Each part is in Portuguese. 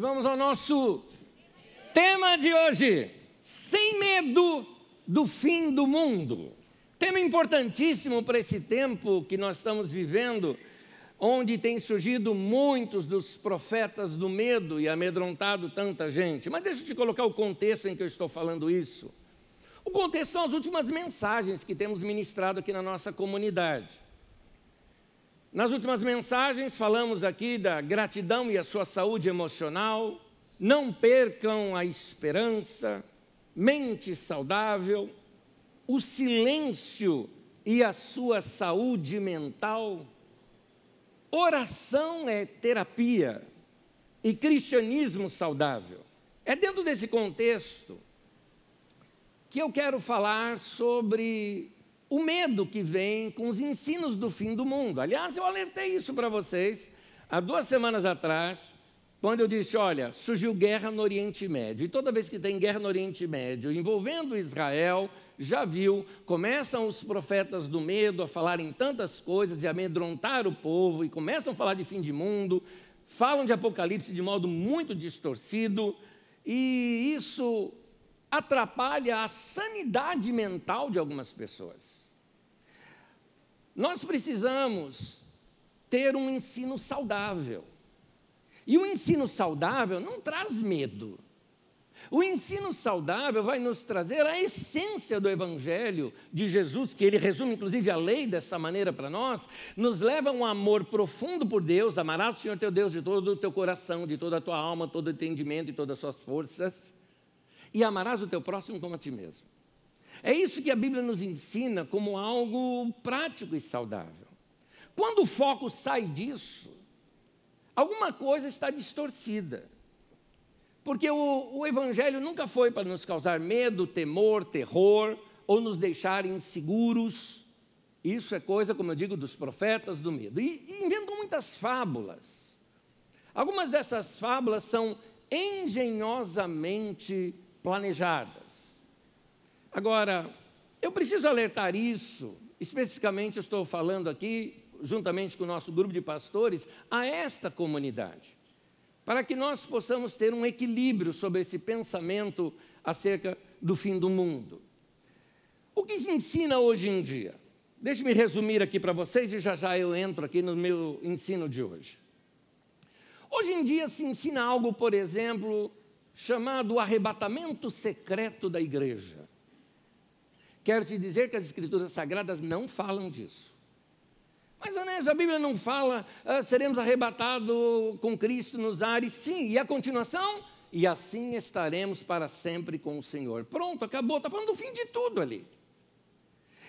Vamos ao nosso tema de hoje: sem medo do fim do mundo. Tema importantíssimo para esse tempo que nós estamos vivendo, onde tem surgido muitos dos profetas do medo e amedrontado tanta gente. Mas deixa eu te colocar o contexto em que eu estou falando isso. O contexto são as últimas mensagens que temos ministrado aqui na nossa comunidade. Nas últimas mensagens, falamos aqui da gratidão e a sua saúde emocional, não percam a esperança, mente saudável, o silêncio e a sua saúde mental. Oração é terapia e cristianismo saudável. É dentro desse contexto que eu quero falar sobre o medo que vem com os ensinos do fim do mundo. Aliás, eu alertei isso para vocês há duas semanas atrás, quando eu disse: olha, surgiu guerra no Oriente Médio. E toda vez que tem guerra no Oriente Médio envolvendo Israel, já viu, começam os profetas do medo a falarem tantas coisas e amedrontar o povo, e começam a falar de fim de mundo, falam de Apocalipse de modo muito distorcido, e isso atrapalha a sanidade mental de algumas pessoas. Nós precisamos ter um ensino saudável. E o ensino saudável não traz medo. O ensino saudável vai nos trazer a essência do Evangelho de Jesus, que ele resume inclusive a lei dessa maneira para nós, nos leva a um amor profundo por Deus, amarás o Senhor teu Deus de todo o teu coração, de toda a tua alma, todo o entendimento e todas as suas forças, e amarás o teu próximo como a ti mesmo. É isso que a Bíblia nos ensina como algo prático e saudável. Quando o foco sai disso, alguma coisa está distorcida. Porque o, o, Evangelho nunca foi para nos causar medo, temor, terror, ou nos deixar inseguros. Isso é coisa, como eu digo, dos profetas do medo. E, e inventam muitas fábulas. Algumas dessas fábulas são engenhosamente planejadas. Agora, eu preciso alertar isso, especificamente estou falando aqui, juntamente com o nosso grupo de pastores, a esta comunidade, para que nós possamos ter um equilíbrio sobre esse pensamento acerca do fim do mundo. O que se ensina hoje em dia? Deixe-me resumir aqui para vocês e já já eu entro aqui no meu ensino de hoje. Hoje em dia se ensina algo, por exemplo, chamado arrebatamento secreto da igreja. Quero te dizer que as Escrituras Sagradas não falam disso. Mas, Anésio, a Bíblia não fala, ah, seremos arrebatados com Cristo nos ares. Sim, e a continuação? E assim estaremos para sempre com o Senhor. Pronto, acabou. Está falando do fim de tudo ali.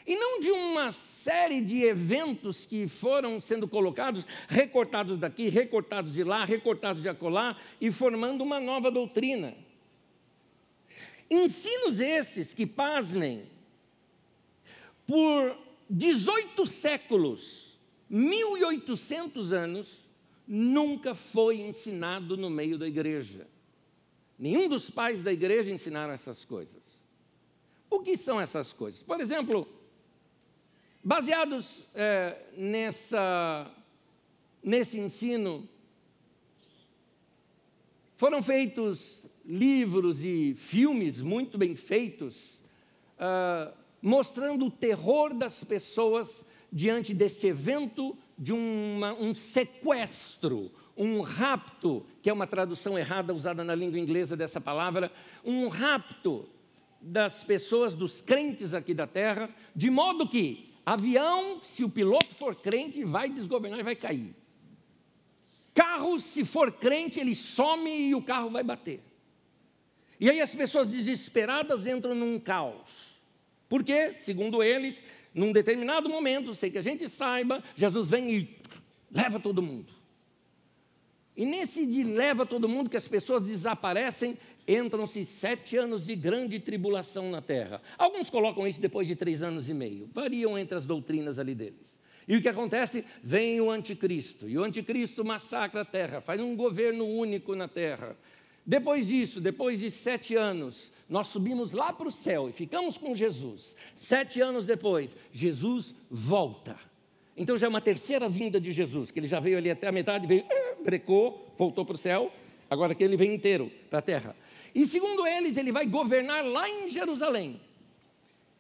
E não de uma série de eventos que foram sendo colocados, recortados daqui, recortados de lá, recortados de acolá, e formando uma nova doutrina. Ensinos esses que, pasmem, por 18 séculos, 1800 anos, nunca foi ensinado no meio da igreja. Nenhum dos pais da igreja ensinaram essas coisas. O que são essas coisas? Por exemplo, baseados é, nessa, nesse ensino, foram feitos livros e filmes muito bem feitos, uh, mostrando o terror das pessoas diante deste evento de uma, um sequestro, um rapto, que é uma tradução errada usada na língua inglesa dessa palavra, um rapto das pessoas, dos crentes aqui da terra, de modo que avião, se o piloto for crente, vai desgovernar e vai cair. Carro, se for crente, ele some e o carro vai bater. E aí as pessoas desesperadas entram num caos. Porque, segundo eles, num determinado momento, sem que a gente saiba, Jesus vem e leva todo mundo. E nesse de leva todo mundo, que as pessoas desaparecem, entram-se sete anos de grande tribulação na terra. Alguns colocam isso depois de três anos e meio, variam entre as doutrinas ali deles. E o que acontece? Vem o anticristo, e o anticristo massacra a terra, faz um governo único na terra. Depois disso, depois de sete anos, nós subimos lá para o céu e ficamos com Jesus. Sete anos depois, Jesus volta. Então já é uma terceira vinda de Jesus, que ele já veio ali até a metade, veio, ah, brecou, voltou para o céu. agora que ele vem inteiro para a terra. E segundo eles, ele vai governar lá em Jerusalém.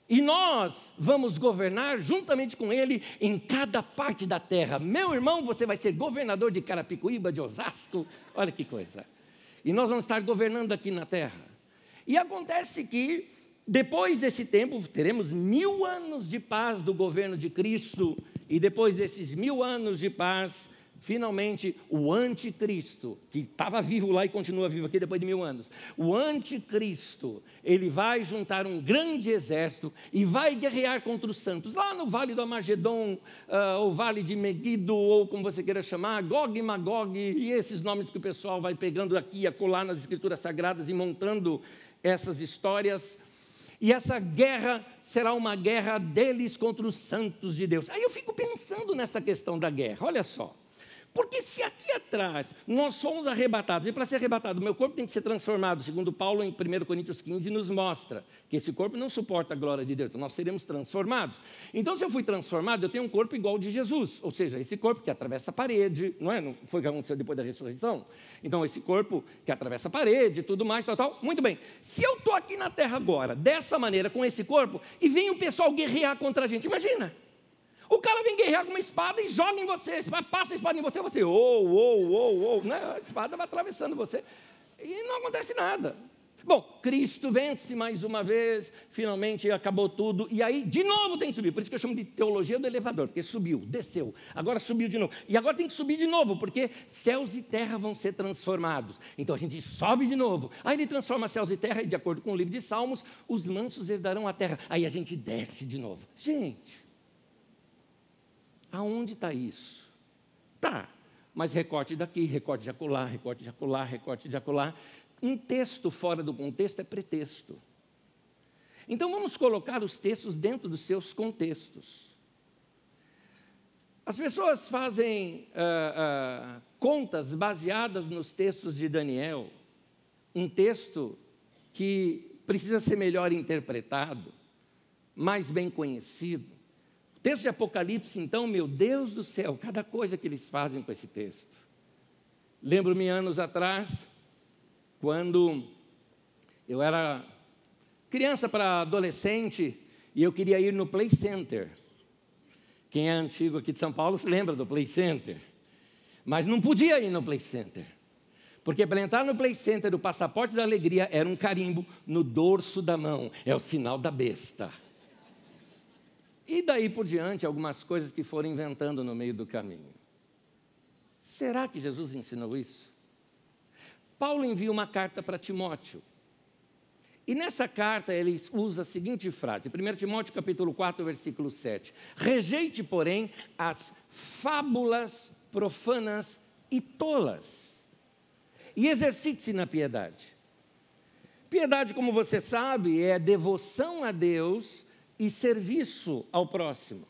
E nós vamos governar juntamente com ele em cada parte da terra. Meu irmão, você vai ser governador de Carapicuíba, de Osasco. Olha que coisa. E nós vamos estar governando aqui na terra. E acontece que, depois desse tempo, teremos mil anos de paz do governo de Cristo. E depois desses mil anos de paz, finalmente o anticristo, que estava vivo lá e continua vivo aqui depois de mil anos, o anticristo, ele vai juntar um grande exército e vai guerrear contra os santos, lá no vale do Amagedon, uh, ou vale de Megido, ou como você queira chamar, Gog e Magog, e esses nomes que o pessoal vai pegando aqui e acolá nas escrituras sagradas e montando essas histórias. E essa guerra será uma guerra deles contra os santos de Deus. Aí eu fico pensando nessa questão da guerra, olha só. Porque se aqui atrás nós somos arrebatados, e para ser arrebatado, meu corpo tem que ser transformado, segundo Paulo em 1 Coríntios 15 nos mostra que esse corpo não suporta a glória de Deus, nós seremos transformados. Então, se eu fui transformado, eu tenho um corpo igual de Jesus, ou seja, esse corpo que atravessa a parede, não é? Não foi o que aconteceu depois da ressurreição? Então, esse corpo que atravessa a parede tudo mais, tal, tal. Muito bem. Se eu estou aqui na terra agora, dessa maneira, com esse corpo, e vem o pessoal guerrear contra a gente, imagina. O cara vem guerrear com uma espada e joga em você, passa a espada em você, você, ou, ou, ou, ou, né? a espada vai atravessando você e não acontece nada. Bom, Cristo vence mais uma vez, finalmente acabou tudo, e aí de novo tem que subir, por isso que eu chamo de teologia do elevador, porque subiu, desceu, agora subiu de novo, e agora tem que subir de novo, porque céus e terra vão ser transformados. Então a gente sobe de novo, aí ele transforma céus e terra, e de acordo com o livro de Salmos, os mansos herdarão a terra, aí a gente desce de novo. Gente, Aonde está isso? Tá, mas recorte daqui, recorte de acolá, recorte de acolá, recorte de acolá. Um texto fora do contexto é pretexto. Então vamos colocar os textos dentro dos seus contextos. As pessoas fazem uh, uh, contas baseadas nos textos de Daniel, um texto que precisa ser melhor interpretado, mais bem conhecido. Texto de Apocalipse, então, meu Deus do céu, cada coisa que eles fazem com esse texto. Lembro-me anos atrás, quando eu era criança para adolescente e eu queria ir no Play Center. Quem é antigo aqui de São Paulo se lembra do Play Center. Mas não podia ir no Play Center. Porque para entrar no Play Center, o passaporte da alegria era um carimbo no dorso da mão. É o sinal da besta. E daí por diante, algumas coisas que foram inventando no meio do caminho. Será que Jesus ensinou isso? Paulo envia uma carta para Timóteo. E nessa carta ele usa a seguinte frase, 1 Timóteo capítulo 4, versículo 7. Rejeite, porém, as fábulas profanas e tolas, e exercite-se na piedade. Piedade, como você sabe, é devoção a Deus e serviço ao próximo.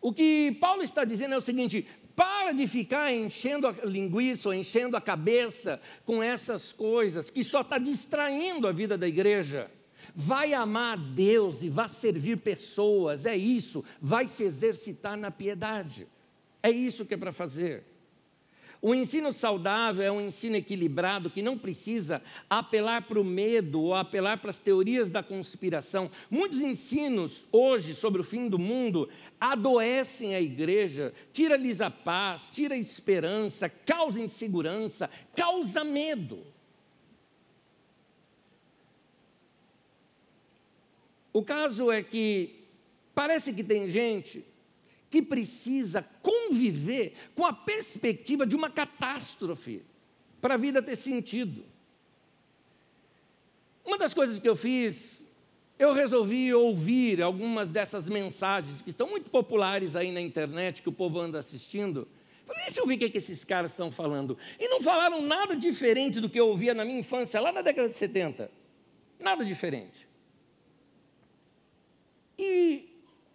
O que Paulo está dizendo é o seguinte: para de ficar enchendo a linguiça ou enchendo a cabeça com essas coisas que só está distraindo a vida da igreja. Vai amar a Deus e vai servir pessoas, é isso, vai se exercitar na piedade. É isso que é para fazer. O ensino saudável é um ensino equilibrado que não precisa apelar para o medo ou apelar para as teorias da conspiração. Muitos ensinos hoje sobre o fim do mundo adoecem a igreja, tira-lhes a paz, tira a esperança, causa insegurança, causa medo. O caso é que parece que tem gente que precisa conviver com a perspectiva de uma catástrofe para a vida ter sentido. Uma das coisas que eu fiz, eu resolvi ouvir algumas dessas mensagens que estão muito populares aí na internet, que o povo anda assistindo. Falei, deixa eu ouvir o que, é que esses caras estão falando. E não falaram nada diferente do que eu ouvia na minha infância, lá na década de 70. Nada diferente. E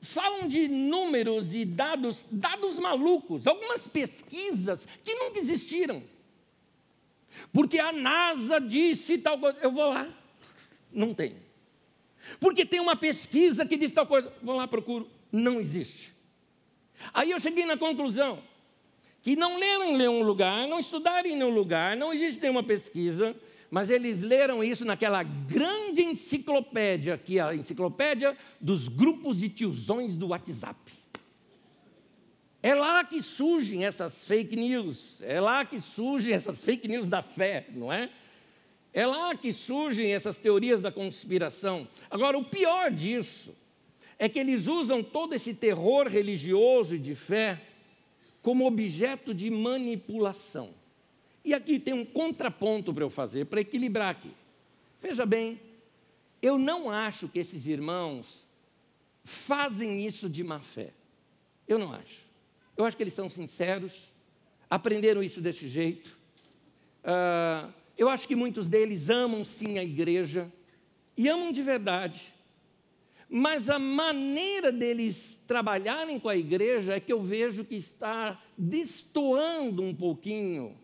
falam de números e dados, dados malucos, algumas pesquisas que nunca existiram. Porque a NASA disse tal coisa, eu vou lá, não tem. Porque tem uma pesquisa que diz tal coisa, vou lá, procuro, não existe. Aí eu cheguei na conclusão que não leram em nenhum lugar, não estudaram em nenhum lugar, não existe nenhuma pesquisa, mas eles leram isso naquela grande enciclopédia, que é a enciclopédia dos grupos de tiozões do WhatsApp. É lá que surgem essas fake news, é lá que surgem essas fake news da fé, não é? É lá que surgem essas teorias da conspiração. Agora, o pior disso é que eles usam todo esse terror religioso e de fé como objeto de manipulação. E aqui tem um contraponto para eu fazer, para equilibrar aqui. Veja bem, eu não acho que esses irmãos fazem isso de má fé. Eu não acho. Eu acho que eles são sinceros, aprenderam isso desse jeito. Uh, eu acho que muitos deles amam sim a igreja, e amam de verdade mas a maneira deles trabalharem com a igreja é que eu vejo que está destoando um pouquinho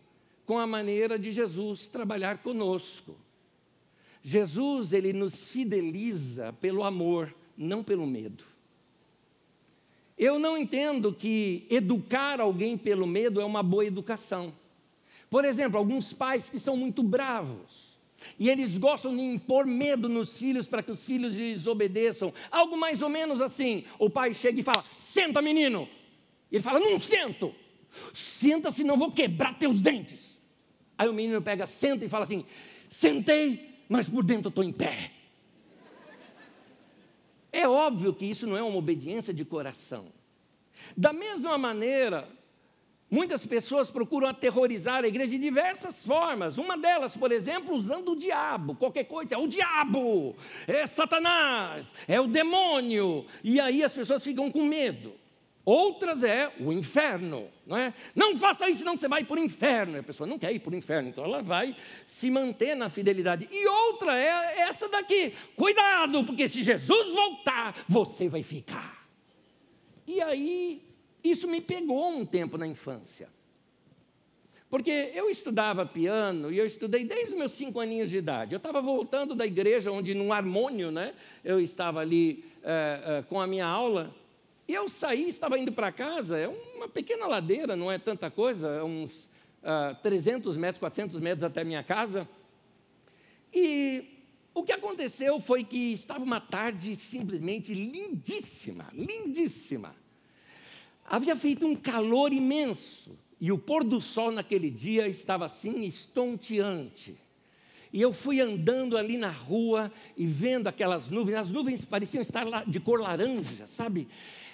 com a maneira de Jesus trabalhar conosco. Jesus, ele nos fideliza pelo amor, não pelo medo. Eu não entendo que educar alguém pelo medo é uma boa educação. Por exemplo, alguns pais que são muito bravos, e eles gostam de impor medo nos filhos para que os filhos lhes obedeçam. Algo mais ou menos assim. O pai chega e fala: Senta, menino. Ele fala: Não sento. Senta, senão vou quebrar teus dentes. Aí o menino pega, senta e fala assim: Sentei, mas por dentro estou em pé. É óbvio que isso não é uma obediência de coração. Da mesma maneira, Muitas pessoas procuram aterrorizar a igreja de diversas formas. Uma delas, por exemplo, usando o diabo. Qualquer coisa, é o diabo, é Satanás, é o demônio. E aí as pessoas ficam com medo. Outras é o inferno, não é? Não faça isso, senão você vai para o inferno. E a pessoa não quer ir para o inferno, então ela vai se manter na fidelidade. E outra é essa daqui: cuidado, porque se Jesus voltar, você vai ficar. E aí isso me pegou um tempo na infância. Porque eu estudava piano e eu estudei desde os meus cinco aninhos de idade. Eu estava voltando da igreja, onde num harmônio, né, eu estava ali é, é, com a minha aula. E eu saí, estava indo para casa, é uma pequena ladeira, não é tanta coisa, é uns uh, 300 metros, 400 metros até minha casa. E o que aconteceu foi que estava uma tarde simplesmente lindíssima, lindíssima. Havia feito um calor imenso e o pôr do sol naquele dia estava assim estonteante. E eu fui andando ali na rua e vendo aquelas nuvens, as nuvens pareciam estar de cor laranja, sabe?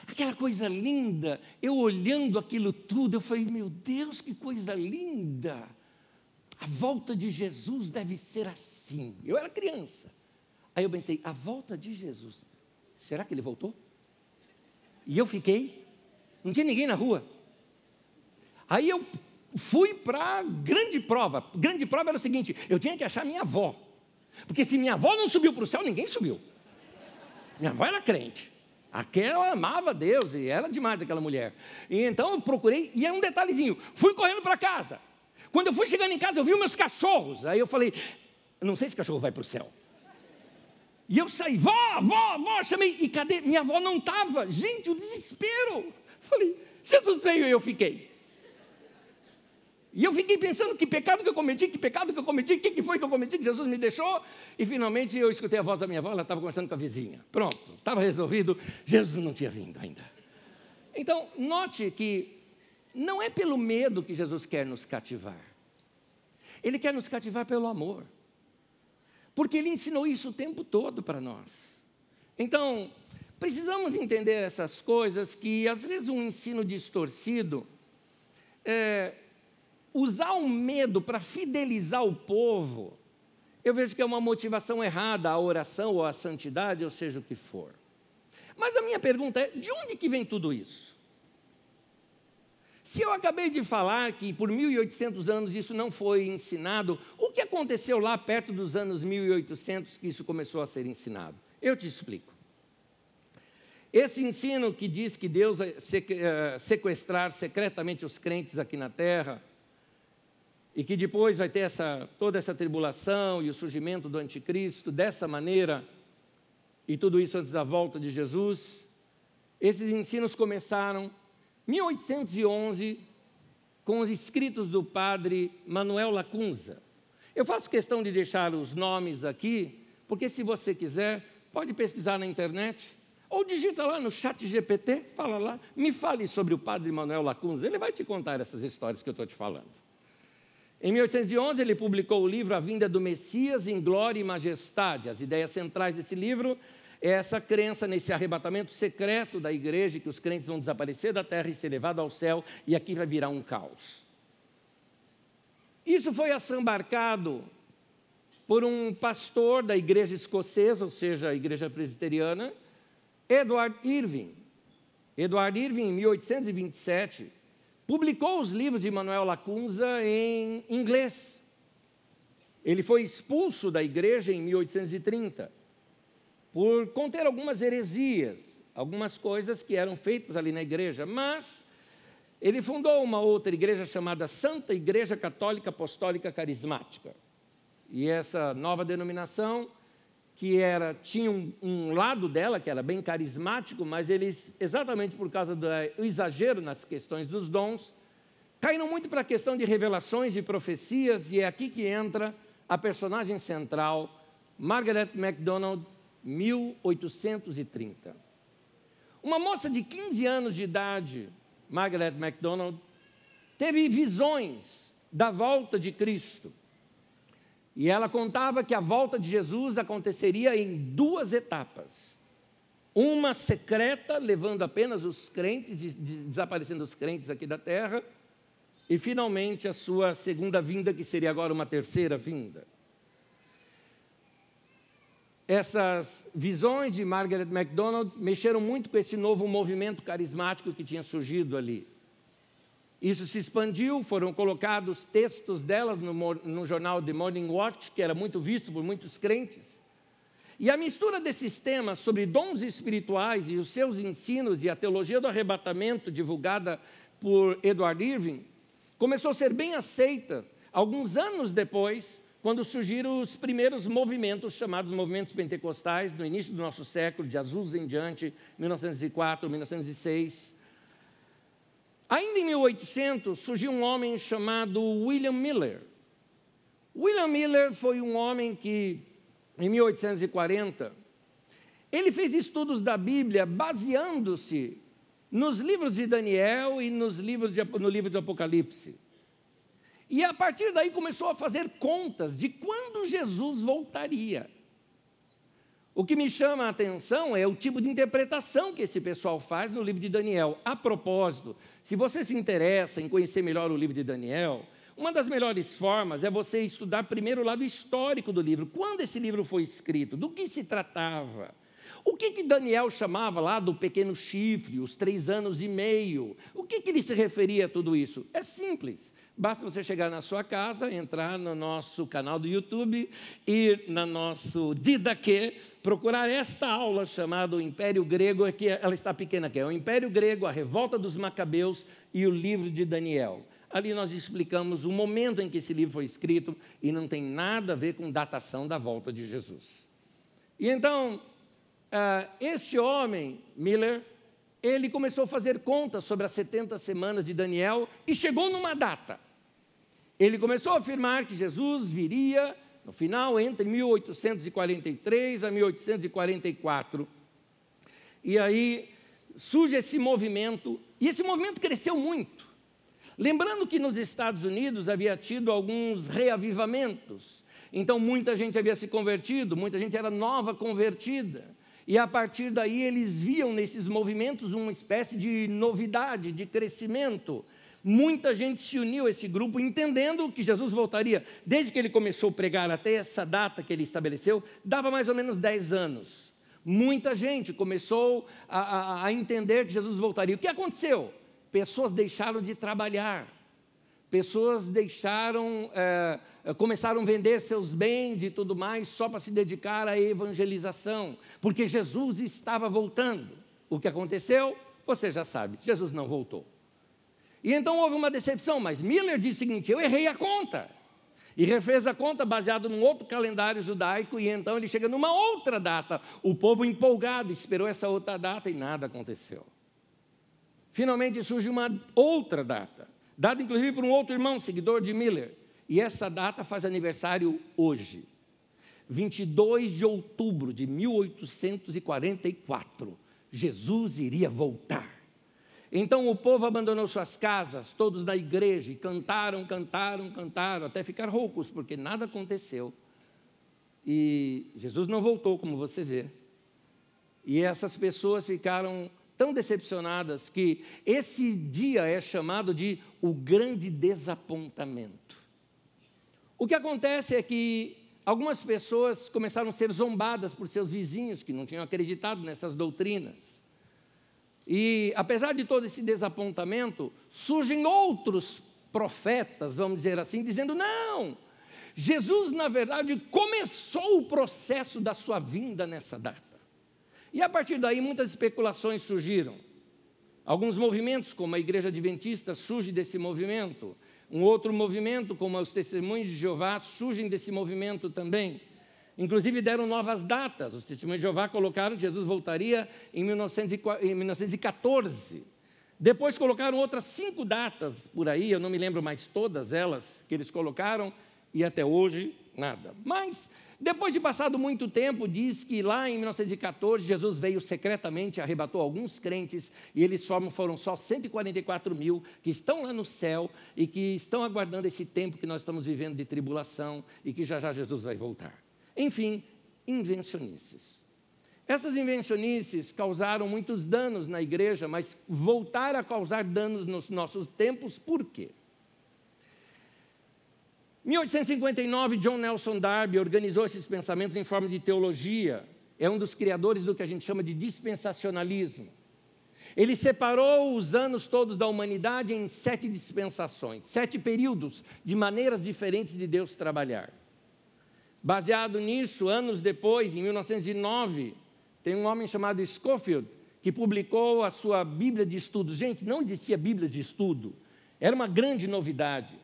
Aquela coisa linda. Eu olhando aquilo tudo, eu falei: Meu Deus, que coisa linda! A volta de Jesus deve ser assim. Eu era criança. Aí eu pensei: A volta de Jesus, será que ele voltou? E eu fiquei não tinha ninguém na rua. Aí eu fui para a grande prova. Grande prova era o seguinte: eu tinha que achar minha avó. Porque se minha avó não subiu para o céu, ninguém subiu. Minha avó era crente. Aquela amava Deus e era demais aquela mulher. E então eu procurei, e é um detalhezinho: fui correndo para casa. Quando eu fui chegando em casa, eu vi meus cachorros. Aí eu falei: não sei se cachorro vai para o céu. E eu saí, vó, vó, vó, chamei, e cadê? Minha avó não estava. Gente, o desespero. Falei, Jesus veio e eu fiquei. E eu fiquei pensando que pecado que eu cometi, que pecado que eu cometi, o que, que foi que eu cometi, que Jesus me deixou. E finalmente eu escutei a voz da minha avó, ela estava conversando com a vizinha. Pronto, estava resolvido, Jesus não tinha vindo ainda. Então, note que não é pelo medo que Jesus quer nos cativar. Ele quer nos cativar pelo amor. Porque ele ensinou isso o tempo todo para nós. Então, Precisamos entender essas coisas que, às vezes, um ensino distorcido, é, usar o medo para fidelizar o povo, eu vejo que é uma motivação errada a oração ou a santidade, ou seja o que for. Mas a minha pergunta é: de onde que vem tudo isso? Se eu acabei de falar que por 1800 anos isso não foi ensinado, o que aconteceu lá perto dos anos 1800 que isso começou a ser ensinado? Eu te explico. Esse ensino que diz que Deus eh, sequestrar secretamente os crentes aqui na terra, e que depois vai ter essa, toda essa tribulação e o surgimento do anticristo dessa maneira, e tudo isso antes da volta de Jesus, esses ensinos começaram em 1811, com os escritos do padre Manuel Lacunza. Eu faço questão de deixar os nomes aqui, porque se você quiser, pode pesquisar na internet, ou digita lá no chat GPT, fala lá, me fale sobre o padre Manuel Lacunza, ele vai te contar essas histórias que eu estou te falando. Em 1811, ele publicou o livro A Vinda do Messias em Glória e Majestade. As ideias centrais desse livro é essa crença nesse arrebatamento secreto da igreja, que os crentes vão desaparecer da terra e ser levados ao céu, e aqui vai virar um caos. Isso foi assambarcado por um pastor da igreja escocesa, ou seja, a igreja presbiteriana, Edward Irving. Edward Irving, em 1827, publicou os livros de Manuel Lacunza em inglês. Ele foi expulso da igreja em 1830 por conter algumas heresias, algumas coisas que eram feitas ali na igreja, mas ele fundou uma outra igreja chamada Santa Igreja Católica Apostólica Carismática. E essa nova denominação, que era tinha um, um lado dela que era bem carismático, mas eles, exatamente por causa do exagero nas questões dos dons, caíram muito para a questão de revelações e profecias, e é aqui que entra a personagem central, Margaret MacDonald, 1830. Uma moça de 15 anos de idade, Margaret MacDonald, teve visões da volta de Cristo. E ela contava que a volta de Jesus aconteceria em duas etapas. Uma secreta, levando apenas os crentes, desaparecendo os crentes aqui da terra, e finalmente a sua segunda vinda, que seria agora uma terceira vinda essas visões de Margaret MacDonald mexeram muito com esse novo movimento carismático que tinha surgido ali. Isso se expandiu, foram colocados textos delas no, no, jornal The Morning Watch, que era muito visto por muitos crentes. E a mistura desses temas sobre dons espirituais e os seus ensinos e a teologia do arrebatamento, divulgada por Edward Irving, começou a ser bem aceita alguns anos depois quando surgiram os primeiros movimentos, chamados movimentos pentecostais, no início do nosso século, de Azusa em diante, 1904, 1906. Ainda em 1800, surgiu um homem chamado William Miller. William Miller foi um homem que, em 1840, ele fez estudos da Bíblia baseando-se nos livros de Daniel e nos livros de, no livro do Apocalipse. E a partir daí começou a fazer contas de quando Jesus voltaria. O que me chama a atenção é o tipo de interpretação que esse pessoal faz no livro de Daniel. A propósito, se você se interessa em conhecer melhor o livro de Daniel, uma das melhores formas é você estudar primeiro o lado histórico do livro. Quando esse livro foi escrito? Do que se tratava? O que, que Daniel chamava lá do pequeno chifre, os três anos e meio? O que, que ele se referia a tudo isso? É simples. Basta você chegar na sua casa, entrar no nosso canal do YouTube, ir no nosso Didaquê, procurar esta aula chamada o Império Grego, que ela está pequena aqui, é o Império Grego, a Revolta dos Macabeus e o livro de Daniel. Ali nós explicamos o momento em que esse livro foi escrito e não tem nada a ver com datação da volta de Jesus. E então, uh, esse homem, Miller, ele começou a fazer contas sobre as 70 semanas de Daniel e chegou numa data. Ele começou a afirmar que Jesus viria no final entre 1843 a 1844. E aí surge esse movimento, e esse movimento cresceu muito. Lembrando que nos Estados Unidos havia tido alguns reavivamentos, então muita gente havia se convertido, muita gente era nova convertida. E a partir daí eles viam nesses movimentos uma espécie de novidade, de crescimento. Muita gente se uniu a esse grupo entendendo que Jesus voltaria. Desde que ele começou a pregar até essa data que ele estabeleceu, dava mais ou menos 10 anos. Muita gente começou a, a, a entender que Jesus voltaria. O que aconteceu? Pessoas deixaram de trabalhar, pessoas deixaram. É, começaram a vender seus bens e tudo mais só para se dedicar à evangelização, porque Jesus estava voltando. O que aconteceu? Você já sabe, Jesus não voltou. E então houve uma decepção, mas Miller disse o seguinte: eu errei a conta. E refez a conta baseado num outro calendário judaico, e então ele chega numa outra data. O povo empolgado esperou essa outra data e nada aconteceu. Finalmente surge uma outra data. dado inclusive por um outro irmão, seguidor de Miller. E essa data faz aniversário hoje, 22 de outubro de 1844. Jesus iria voltar. Então o povo abandonou suas casas, todos na igreja, e cantaram, cantaram, cantaram, até ficar roucos, porque nada aconteceu. E Jesus não voltou, como você vê. E essas pessoas ficaram tão decepcionadas que esse dia é chamado de o grande desapontamento. O que acontece é que algumas pessoas começaram a ser zombadas por seus vizinhos que não tinham acreditado nessas doutrinas. E apesar de todo esse desapontamento, surgem outros profetas, vamos dizer assim, dizendo: não, Jesus, na verdade, começou o processo da sua vinda nessa data. E a partir daí muitas especulações surgiram. Alguns movimentos, como a Igreja Adventista, surge desse movimento. Um outro movimento, como os Testemunhos de Jeová, surgem desse movimento também. Inclusive deram novas datas. Os Testemunhos de Jeová colocaram que Jesus voltaria em 1914. Depois colocaram outras cinco datas por aí, eu não me lembro mais todas elas que eles colocaram, e até hoje nada. Mas depois de passado muito tempo, diz que lá em 1914, Jesus veio secretamente, arrebatou alguns crentes, e eles foram, só 144 mil que estão lá no céu e que estão aguardando esse tempo que nós estamos vivendo de tribulação e que já já Jesus vai voltar. Enfim, invencionices. Essas invencionices causaram muitos danos na igreja, mas voltaram a causar danos nos nossos tempos, por quê? 1859, John Nelson Darby organizou esses pensamentos em forma de teologia. É um dos criadores do que a gente chama de dispensacionalismo. Ele separou os anos todos da humanidade em sete dispensações, sete períodos de maneiras diferentes de Deus trabalhar. Baseado nisso, anos depois, em 1909, tem um homem chamado Schofield que publicou a sua Bíblia de Estudo. Gente, não existia Bíblia de Estudo, era uma grande novidade.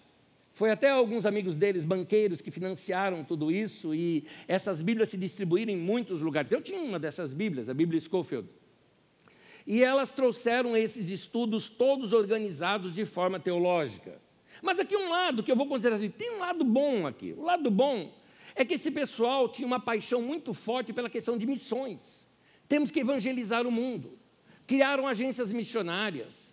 Foi até alguns amigos deles, banqueiros, que financiaram tudo isso e essas Bíblias se distribuíram em muitos lugares. Eu tinha uma dessas Bíblias, a Bíblia Schofield. E elas trouxeram esses estudos todos organizados de forma teológica. Mas aqui um lado que eu vou considerar assim, tem um lado bom aqui. O lado bom é que esse pessoal tinha uma paixão muito forte pela questão de missões. Temos que evangelizar o mundo. Criaram agências missionárias,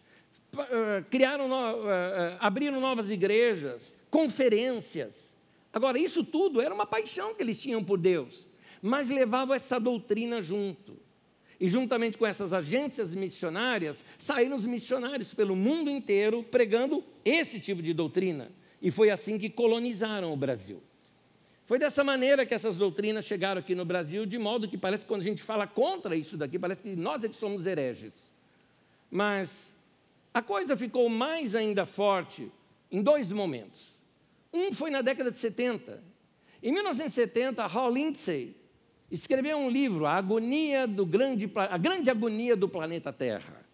eh, criaram, eh, eh, abriram novas igrejas, conferências. Agora, isso tudo era uma paixão que eles tinham por Deus, mas levavam essa doutrina junto. E juntamente com essas agências missionárias, saíram os missionários pelo mundo inteiro pregando esse tipo de doutrina. E foi assim que colonizaram o Brasil. Foi dessa maneira que essas doutrinas chegaram aqui no Brasil, de modo que parece que quando a gente fala contra isso daqui, parece que nós é que somos hereges. Mas a coisa ficou mais ainda forte em dois momentos. Um foi na década de 70. Em 1970, Hal Lindsey escreveu um livro, A Agonia do Grande, A Grande Agonia do Planeta Terra.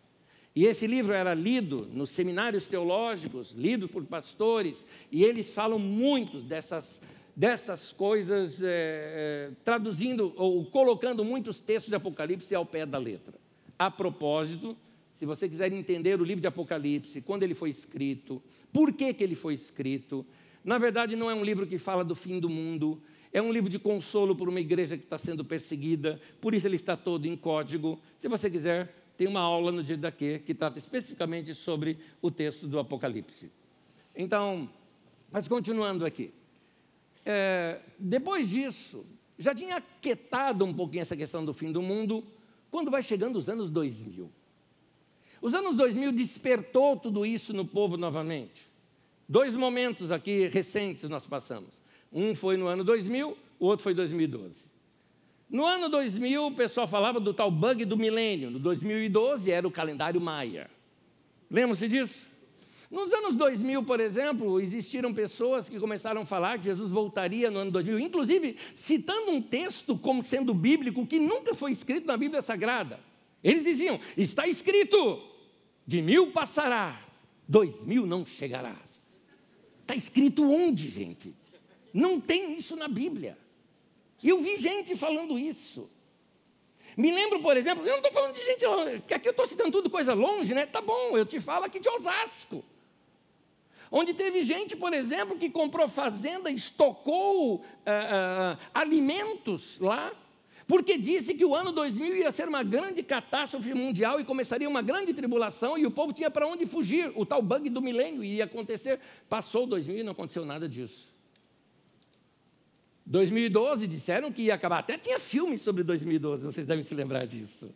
E esse livro era lido nos seminários teológicos, lido por pastores, e eles falam muitos dessas, dessas coisas, é, é, traduzindo ou colocando muitos textos de Apocalipse ao pé da letra. A propósito, se você quiser entender o livro de Apocalipse, quando ele foi escrito, por que, que ele foi escrito, na verdade, não é um livro que fala do fim do mundo, é um livro de consolo por uma igreja que está sendo perseguida, por isso ele está todo em código. Se você quiser, tem uma aula no dia daqui que trata especificamente sobre o texto do Apocalipse. Então, mas continuando aqui. É, depois disso, já tinha aquietado um pouquinho essa questão do fim do mundo, quando vai chegando os anos 2000. Os anos 2000 despertou tudo isso no povo novamente. Dois momentos aqui recentes nós passamos. Um foi no ano 2000, o outro foi em 2012. No ano 2000, o pessoal falava do tal bug do milênio. No 2012 era o calendário Maia. Lembram-se disso? Nos anos 2000, por exemplo, existiram pessoas que começaram a falar que Jesus voltaria no ano 2000, inclusive citando um texto como sendo bíblico que nunca foi escrito na Bíblia Sagrada. Eles diziam: está escrito, de mil passará, dois mil não chegarás. Está escrito onde, gente? Não tem isso na Bíblia. Eu vi gente falando isso. Me lembro, por exemplo, eu não estou falando de gente, que aqui eu estou citando tudo coisa longe, né? Tá bom, eu te falo aqui de Osasco. Onde teve gente, por exemplo, que comprou fazenda, estocou uh, uh, alimentos lá, porque disse que o ano 2000 ia ser uma grande catástrofe mundial e começaria uma grande tribulação e o povo tinha para onde fugir. O tal bug do milênio ia acontecer. Passou 2000 e não aconteceu nada disso. 2012 disseram que ia acabar. Até tinha filme sobre 2012, vocês devem se lembrar disso.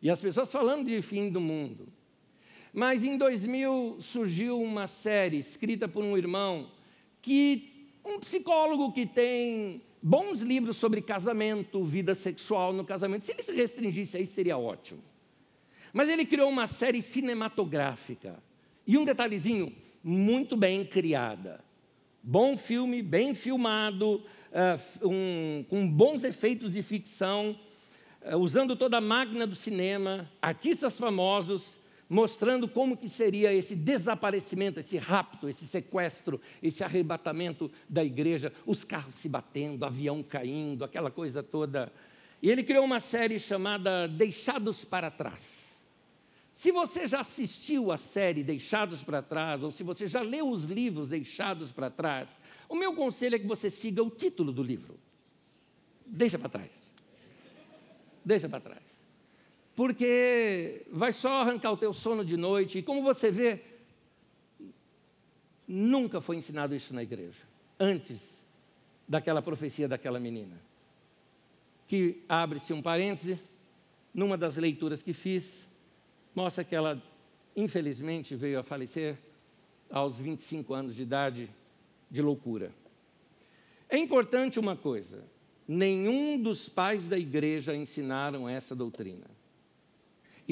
E as pessoas falando de fim do mundo. Mas em 2000 surgiu uma série escrita por um irmão que um psicólogo que tem bons livros sobre casamento, vida sexual no casamento. Se ele se restringisse aí seria ótimo. Mas ele criou uma série cinematográfica. E um detalhezinho, muito bem criada. Bom filme, bem filmado, uh, um, com bons efeitos de ficção, uh, usando toda a máquina do cinema, artistas famosos, mostrando como que seria esse desaparecimento, esse rapto, esse sequestro, esse arrebatamento da igreja, os carros se batendo, avião caindo, aquela coisa toda. E ele criou uma série chamada Deixados para Trás. Se você já assistiu a série Deixados para Trás, ou se você já leu os livros Deixados para Trás, o meu conselho é que você siga o título do livro. Deixa para trás. Deixa para trás. Porque vai só arrancar o teu sono de noite. E como você vê, nunca foi ensinado isso na igreja. Antes daquela profecia daquela menina. Que abre-se um parêntese, numa das leituras que fiz, mostra que ela, infelizmente, veio a falecer aos 25 anos de idade de loucura. É importante uma coisa: nenhum dos pais da igreja ensinaram essa doutrina.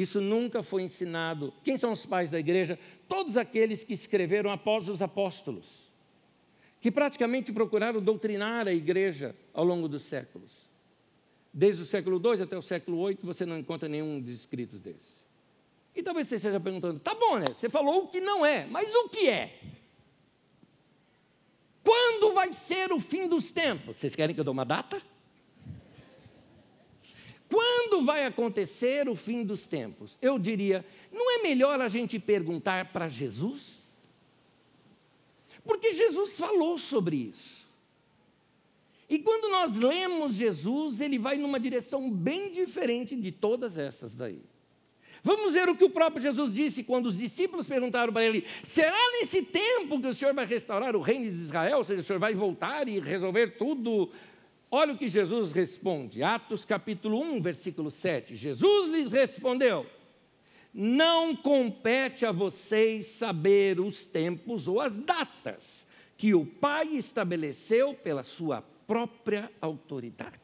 Isso nunca foi ensinado. Quem são os pais da igreja? Todos aqueles que escreveram após os apóstolos, que praticamente procuraram doutrinar a igreja ao longo dos séculos. Desde o século II até o século VIII, você não encontra nenhum dos escritos desses. E talvez você esteja perguntando: tá bom, né? Você falou o que não é, mas o que é? Quando vai ser o fim dos tempos? Vocês querem que eu dê uma data? Quando vai acontecer o fim dos tempos? Eu diria, não é melhor a gente perguntar para Jesus? Porque Jesus falou sobre isso. E quando nós lemos Jesus, ele vai numa direção bem diferente de todas essas daí. Vamos ver o que o próprio Jesus disse quando os discípulos perguntaram para ele: será nesse tempo que o Senhor vai restaurar o reino de Israel? Ou seja, o Senhor vai voltar e resolver tudo? Olha o que Jesus responde, Atos capítulo 1, versículo 7. Jesus lhes respondeu: Não compete a vocês saber os tempos ou as datas que o Pai estabeleceu pela sua própria autoridade.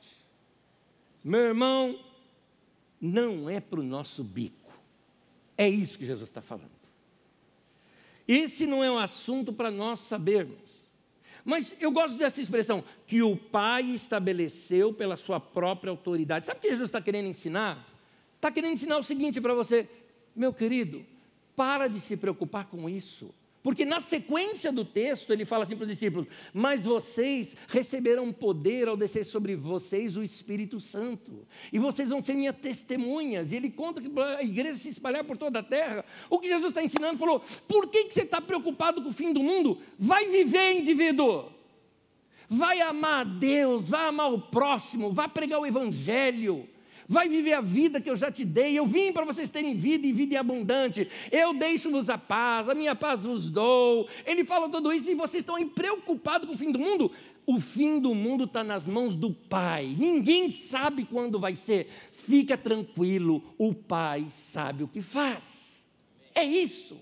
Meu irmão, não é para o nosso bico. É isso que Jesus está falando. Esse não é um assunto para nós sabermos. Mas eu gosto dessa expressão, que o Pai estabeleceu pela sua própria autoridade. Sabe o que Jesus está querendo ensinar? Está querendo ensinar o seguinte para você, meu querido, para de se preocupar com isso. Porque na sequência do texto ele fala assim para os discípulos: Mas vocês receberão poder ao descer sobre vocês o Espírito Santo, e vocês vão ser minhas testemunhas. E ele conta que a igreja se espalhar por toda a terra. O que Jesus está ensinando falou: Por que, que você está preocupado com o fim do mundo? Vai viver, indivíduo. Vai amar a Deus, vai amar o próximo, vai pregar o Evangelho vai viver a vida que eu já te dei. Eu vim para vocês terem vida e vida abundante. Eu deixo-vos a paz, a minha paz vos dou. Ele fala tudo isso e vocês estão aí preocupados com o fim do mundo. O fim do mundo está nas mãos do Pai. Ninguém sabe quando vai ser. Fica tranquilo, o Pai sabe o que faz. É isso.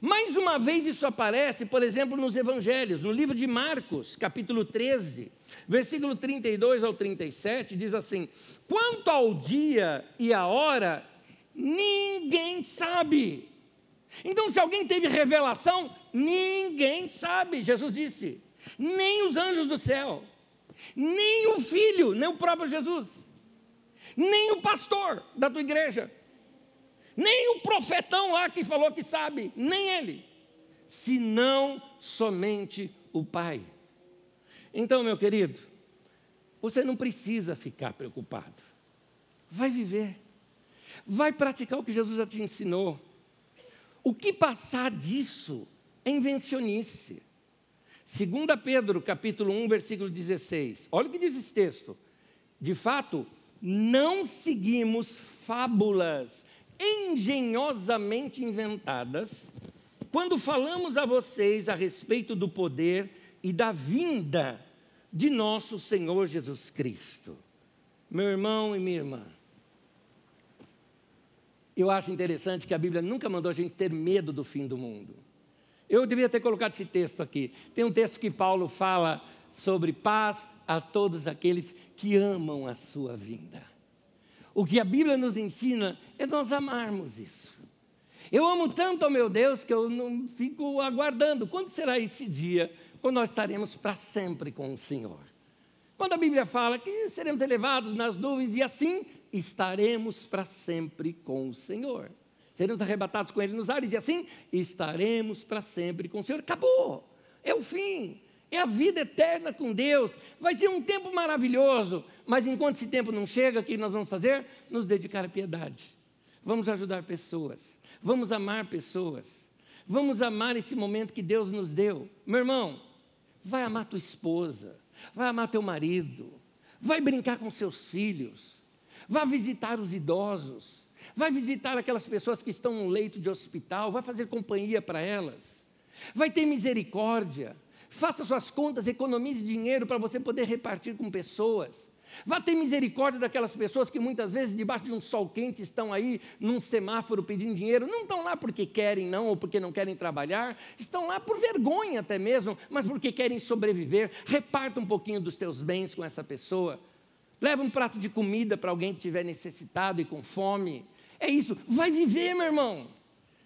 Mais uma vez isso aparece, por exemplo, nos evangelhos, no livro de Marcos, capítulo 13, versículo 32 ao 37, diz assim: Quanto ao dia e a hora, ninguém sabe. Então, se alguém teve revelação, ninguém sabe, Jesus disse, nem os anjos do céu, nem o filho, nem o próprio Jesus, nem o pastor da tua igreja, nem o profetão lá que falou que sabe, nem ele, senão somente o Pai. Então, meu querido, você não precisa ficar preocupado. Vai viver. Vai praticar o que Jesus já te ensinou. O que passar disso é invencionice. 2 Pedro, capítulo 1, versículo 16. Olha o que diz esse texto. De fato, não seguimos fábulas engenhosamente inventadas quando falamos a vocês a respeito do poder e da vinda de nosso Senhor Jesus Cristo. Meu irmão e minha irmã, eu acho interessante que a Bíblia nunca mandou a gente ter medo do fim do mundo. Eu devia ter colocado esse texto aqui. Tem um texto que Paulo fala sobre paz a todos aqueles que amam a sua vinda. O que a Bíblia nos ensina é nós amarmos isso. Eu amo tanto ao meu Deus que eu não fico aguardando. Quando será esse dia? Quando nós estaremos para sempre com o Senhor. Quando a Bíblia fala que seremos elevados nas nuvens e assim estaremos para sempre com o Senhor. Seremos arrebatados com Ele nos ares e assim estaremos para sempre com o Senhor. Acabou, é o fim, é a vida eterna com Deus. Vai ser um tempo maravilhoso, mas enquanto esse tempo não chega, o que nós vamos fazer? Nos dedicar à piedade. Vamos ajudar pessoas, vamos amar pessoas, vamos amar esse momento que Deus nos deu. Meu irmão, vai amar tua esposa, vai amar teu marido, vai brincar com seus filhos, vai visitar os idosos, vai visitar aquelas pessoas que estão no leito de hospital, vai fazer companhia para elas, vai ter misericórdia, faça suas contas, economize dinheiro para você poder repartir com pessoas. Vá ter misericórdia daquelas pessoas que muitas vezes, debaixo de um sol quente, estão aí num semáforo pedindo dinheiro. Não estão lá porque querem, não, ou porque não querem trabalhar. Estão lá por vergonha até mesmo, mas porque querem sobreviver. Reparta um pouquinho dos teus bens com essa pessoa. Leva um prato de comida para alguém que estiver necessitado e com fome. É isso. Vai viver, meu irmão.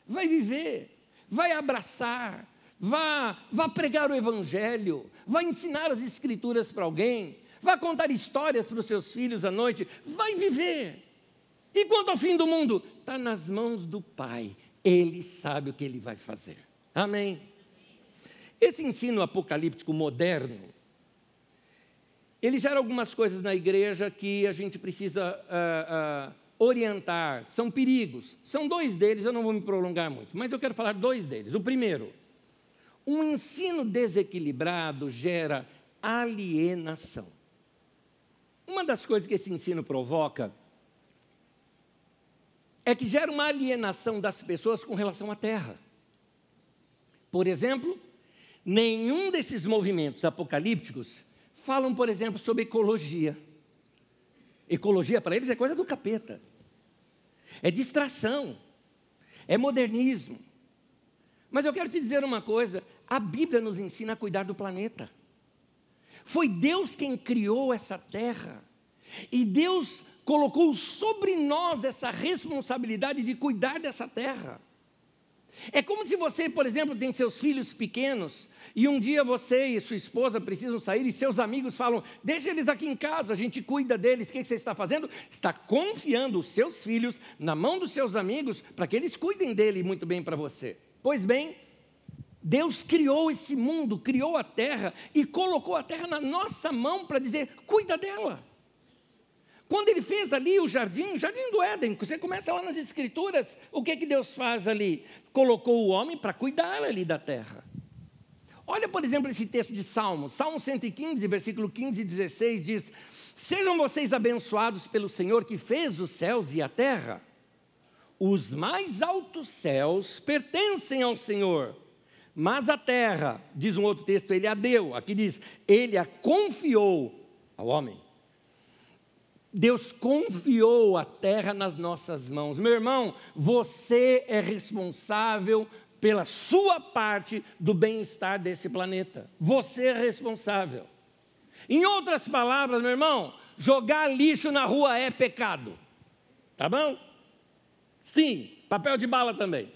Vai viver. Vai abraçar. Vá, vá pregar o Evangelho. Vai ensinar as Escrituras para alguém Vá contar histórias para os seus filhos à noite. Vai viver. E quanto ao fim do mundo? Está nas mãos do Pai. Ele sabe o que ele vai fazer. Amém. Esse ensino apocalíptico moderno, ele gera algumas coisas na igreja que a gente precisa uh, uh, orientar. São perigos. São dois deles, eu não vou me prolongar muito, mas eu quero falar dois deles. O primeiro, um ensino desequilibrado gera alienação. Uma das coisas que esse ensino provoca é que gera uma alienação das pessoas com relação à terra. Por exemplo, nenhum desses movimentos apocalípticos falam, por exemplo, sobre ecologia. Ecologia para eles é coisa do capeta. É distração. É modernismo. Mas eu quero te dizer uma coisa: a Bíblia nos ensina a cuidar do planeta. Foi Deus quem criou essa terra. E Deus colocou sobre nós essa responsabilidade de cuidar dessa terra. É como se você, por exemplo, tem seus filhos pequenos e um dia você e sua esposa precisam sair e seus amigos falam: Deixa eles aqui em casa, a gente cuida deles. O que você está fazendo? Está confiando os seus filhos na mão dos seus amigos para que eles cuidem dele muito bem para você. Pois bem, Deus criou esse mundo, criou a terra e colocou a terra na nossa mão para dizer: cuida dela. Quando ele fez ali o jardim, o jardim do Éden, você começa lá nas escrituras, o que que Deus faz ali? Colocou o homem para cuidar ali da terra. Olha, por exemplo, esse texto de Salmos, Salmo 115, versículo 15 e 16 diz: Sejam vocês abençoados pelo Senhor que fez os céus e a terra. Os mais altos céus pertencem ao Senhor mas a terra, diz um outro texto, ele a deu. Aqui diz, ele a confiou ao homem. Deus confiou a terra nas nossas mãos. Meu irmão, você é responsável pela sua parte do bem-estar desse planeta. Você é responsável. Em outras palavras, meu irmão, jogar lixo na rua é pecado. Tá bom? Sim, papel de bala também.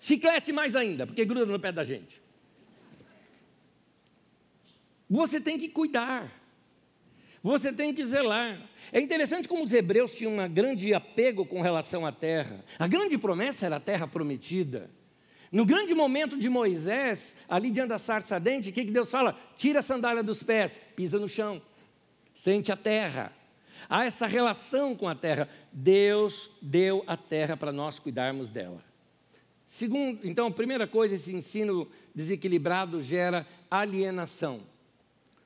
Chiclete mais ainda, porque gruda no pé da gente. Você tem que cuidar. Você tem que zelar. É interessante como os hebreus tinham um grande apego com relação à terra. A grande promessa era a terra prometida. No grande momento de Moisés, ali diante da sarça ardente, o que, que Deus fala? Tira a sandália dos pés, pisa no chão, sente a terra. Há essa relação com a terra. Deus deu a terra para nós cuidarmos dela. Segundo, então, primeira coisa, esse ensino desequilibrado gera alienação.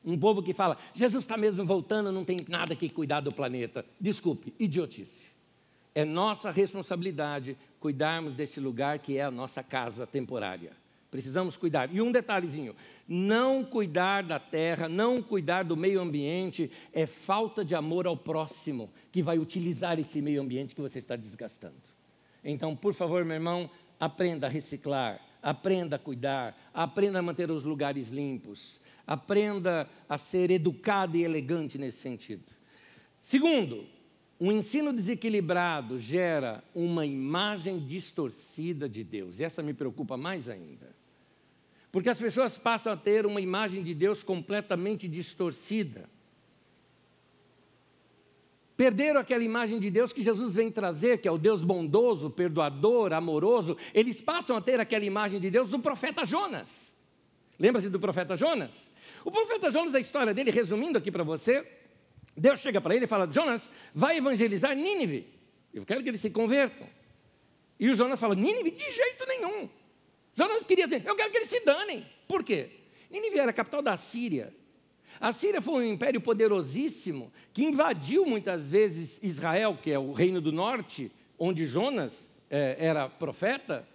Um povo que fala, Jesus está mesmo voltando, não tem nada que cuidar do planeta. Desculpe, idiotice. É nossa responsabilidade cuidarmos desse lugar que é a nossa casa temporária. Precisamos cuidar. E um detalhezinho: não cuidar da terra, não cuidar do meio ambiente é falta de amor ao próximo que vai utilizar esse meio ambiente que você está desgastando. Então, por favor, meu irmão, aprenda a reciclar, aprenda a cuidar, aprenda a manter os lugares limpos, aprenda a ser educado e elegante nesse sentido. Segundo, um ensino desequilibrado gera uma imagem distorcida de Deus. E essa me preocupa mais ainda. Porque as pessoas passam a ter uma imagem de Deus completamente distorcida. Perderam aquela imagem de Deus que Jesus vem trazer, que é o Deus bondoso, perdoador, amoroso. Eles passam a ter aquela imagem de Deus do profeta Jonas. Lembra-se do profeta Jonas? O profeta Jonas, a história dele, resumindo aqui para você, Deus chega para ele e fala: Jonas, vai evangelizar Nínive. Eu quero que eles se convertam. E o Jonas fala: Nínive, de jeito nenhum. Jonas queria dizer, eu quero que eles se danem. Por quê? Nínive era a capital da Síria. A Síria foi um império poderosíssimo que invadiu muitas vezes Israel, que é o reino do norte, onde Jonas é, era profeta,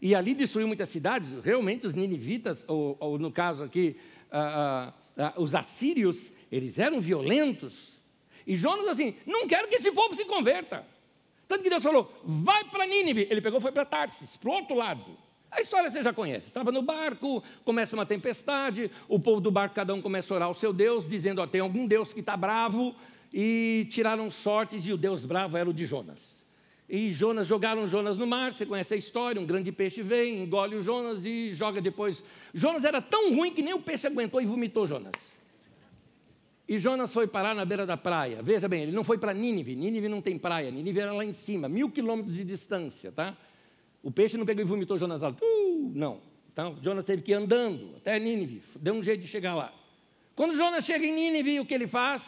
e ali destruiu muitas cidades. Realmente, os ninivitas, ou, ou no caso aqui, ah, ah, ah, os assírios, eles eram violentos. E Jonas, assim, não quero que esse povo se converta. Tanto que Deus falou, vai para Nínive. Ele pegou e foi para Tarsis, para o outro lado. A história você já conhece. Estava no barco, começa uma tempestade, o povo do barco, cada um começa a orar ao seu Deus, dizendo: ó, tem algum Deus que está bravo, e tiraram sortes, e o Deus bravo era o de Jonas. E Jonas, jogaram Jonas no mar, você conhece a história, um grande peixe vem, engole o Jonas e joga depois. Jonas era tão ruim que nem o peixe aguentou e vomitou Jonas. E Jonas foi parar na beira da praia. Veja bem, ele não foi para Nínive. Nínive não tem praia. Nínive era lá em cima, mil quilômetros de distância, tá? O peixe não pegou e vomitou Jonas lá. Uh, não. Então, Jonas teve que ir andando até Nínive. Deu um jeito de chegar lá. Quando Jonas chega em Nínive, o que ele faz?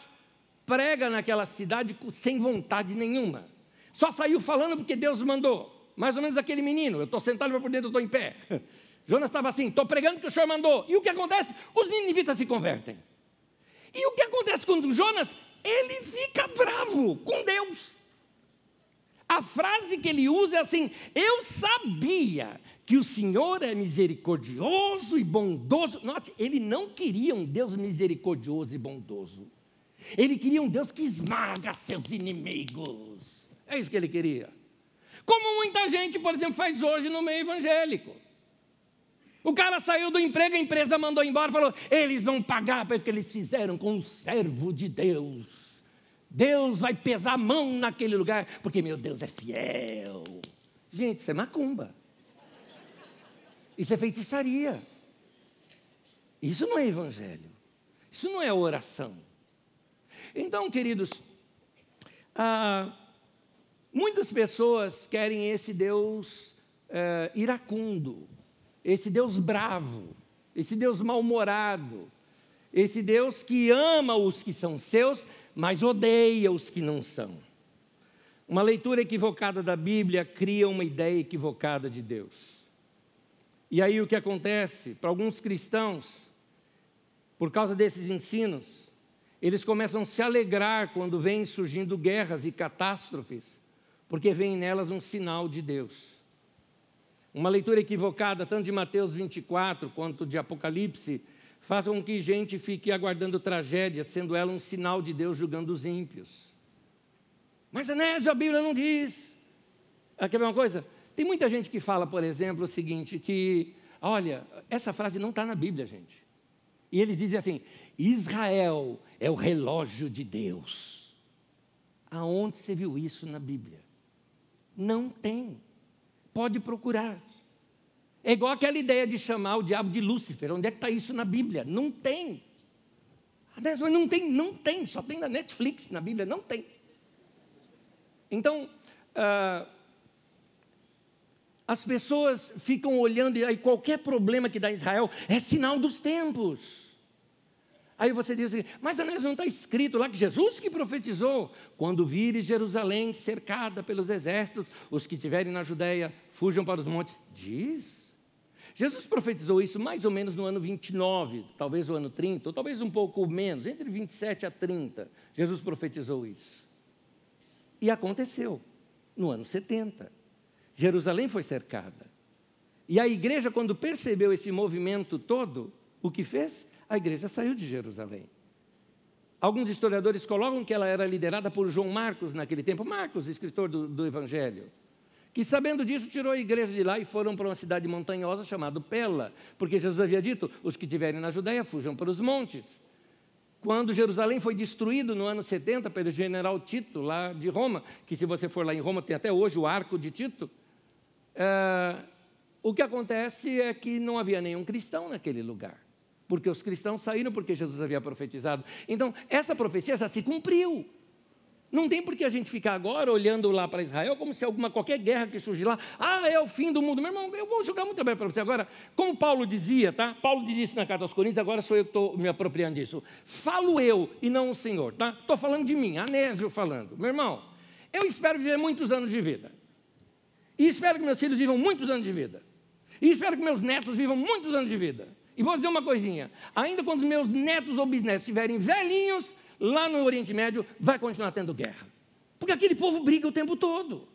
Prega naquela cidade sem vontade nenhuma. Só saiu falando porque Deus mandou. Mais ou menos aquele menino. Eu estou sentado por dentro, eu estou em pé. Jonas estava assim, estou pregando porque o Senhor mandou. E o que acontece? Os ninivitas se convertem. E o que acontece com Jonas? Ele fica bravo com Deus. A frase que ele usa é assim: Eu sabia que o Senhor é misericordioso e bondoso. Note, ele não queria um Deus misericordioso e bondoso. Ele queria um Deus que esmaga seus inimigos. É isso que ele queria. Como muita gente, por exemplo, faz hoje no meio evangélico. O cara saiu do emprego, a empresa mandou embora, falou: eles vão pagar pelo que eles fizeram com o servo de Deus. Deus vai pesar a mão naquele lugar, porque meu Deus é fiel. Gente, isso é macumba. Isso é feitiçaria. Isso não é evangelho. Isso não é oração. Então, queridos, ah, muitas pessoas querem esse Deus eh, iracundo, esse Deus bravo, esse Deus mal-humorado, esse Deus que ama os que são seus, mas odeia os que não são. Uma leitura equivocada da Bíblia cria uma ideia equivocada de Deus. E aí o que acontece? Para alguns cristãos, por causa desses ensinos, eles começam a se alegrar quando vêm surgindo guerras e catástrofes, porque vem nelas um sinal de Deus. Uma leitura equivocada, tanto de Mateus 24 quanto de Apocalipse, façam com que gente fique aguardando tragédia, sendo ela um sinal de Deus julgando os ímpios. Mas Anésio, a Bíblia não diz. Ah, quer ver uma coisa? Tem muita gente que fala, por exemplo, o seguinte, que, olha, essa frase não está na Bíblia, gente. E eles dizem assim, Israel é o relógio de Deus. Aonde você viu isso na Bíblia? Não tem. Pode procurar. É igual aquela ideia de chamar o diabo de Lúcifer. Onde é que está isso na Bíblia? Não tem. Não tem, não tem, só tem na Netflix, na Bíblia, não tem. Então, ah, as pessoas ficam olhando e aí qualquer problema que dá em Israel é sinal dos tempos. Aí você diz assim, mas Anés, não está escrito lá que Jesus que profetizou: quando vires Jerusalém cercada pelos exércitos, os que estiverem na Judéia fujam para os montes. Diz. Jesus profetizou isso mais ou menos no ano 29, talvez o ano 30, ou talvez um pouco menos, entre 27 a 30. Jesus profetizou isso. E aconteceu no ano 70. Jerusalém foi cercada. E a igreja, quando percebeu esse movimento todo, o que fez? A igreja saiu de Jerusalém. Alguns historiadores colocam que ela era liderada por João Marcos naquele tempo, Marcos, escritor do, do Evangelho, que sabendo disso tirou a igreja de lá e foram para uma cidade montanhosa chamada Pela, porque Jesus havia dito: os que estiverem na Judéia fujam para os montes. Quando Jerusalém foi destruído no ano 70 pelo general Tito, lá de Roma, que se você for lá em Roma tem até hoje o arco de Tito, é, o que acontece é que não havia nenhum cristão naquele lugar, porque os cristãos saíram porque Jesus havia profetizado. Então, essa profecia já se cumpriu. Não tem por que a gente ficar agora olhando lá para Israel como se alguma qualquer guerra que surgir lá, ah, é o fim do mundo. Meu irmão, eu vou jogar muito bem para você. Agora, como Paulo dizia, tá? Paulo dizia isso na carta aos Coríntios, agora sou eu que estou me apropriando disso. Falo eu e não o Senhor, tá? Estou falando de mim, Anésio falando. Meu irmão, eu espero viver muitos anos de vida. E espero que meus filhos vivam muitos anos de vida. E espero que meus netos vivam muitos anos de vida. E vou dizer uma coisinha: ainda quando meus netos ou bisnetos estiverem velhinhos, lá no Oriente Médio, vai continuar tendo guerra. Porque aquele povo briga o tempo todo.